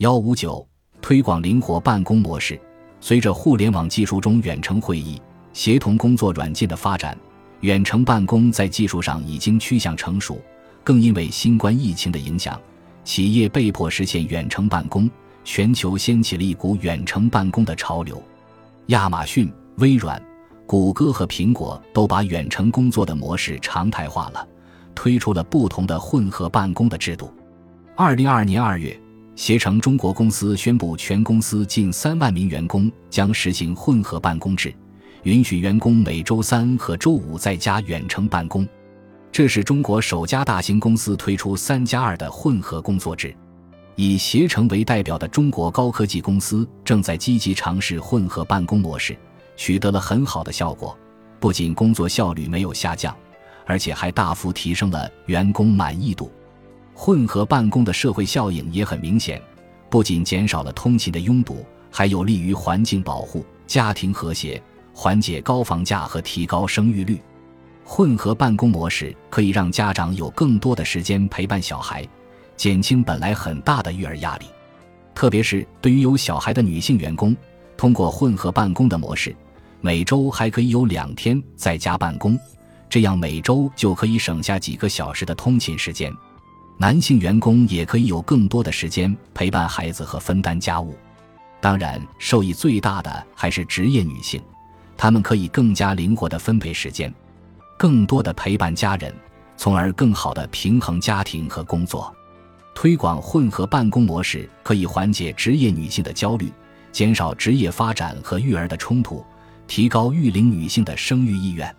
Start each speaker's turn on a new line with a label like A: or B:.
A: 幺五九，推广灵活办公模式。随着互联网技术中远程会议、协同工作软件的发展，远程办公在技术上已经趋向成熟。更因为新冠疫情的影响，企业被迫实现远程办公，全球掀起了一股远程办公的潮流。亚马逊、微软、谷歌和苹果都把远程工作的模式常态化了，推出了不同的混合办公的制度。二零二二年二月，携程中国公司宣布，全公司近三万名员工将实行混合办公制，允许员工每周三和周五在家远程办公。这是中国首家大型公司推出“三加二”的混合工作制，以携程为代表的中国高科技公司正在积极尝试混合办公模式，取得了很好的效果。不仅工作效率没有下降，而且还大幅提升了员工满意度。混合办公的社会效应也很明显，不仅减少了通勤的拥堵，还有利于环境保护、家庭和谐、缓解高房价和提高生育率。混合办公模式可以让家长有更多的时间陪伴小孩，减轻本来很大的育儿压力。特别是对于有小孩的女性员工，通过混合办公的模式，每周还可以有两天在家办公，这样每周就可以省下几个小时的通勤时间。男性员工也可以有更多的时间陪伴孩子和分担家务。当然，受益最大的还是职业女性，她们可以更加灵活地分配时间。更多的陪伴家人，从而更好的平衡家庭和工作。推广混合办公模式可以缓解职业女性的焦虑，减少职业发展和育儿的冲突，提高育龄女性的生育意愿。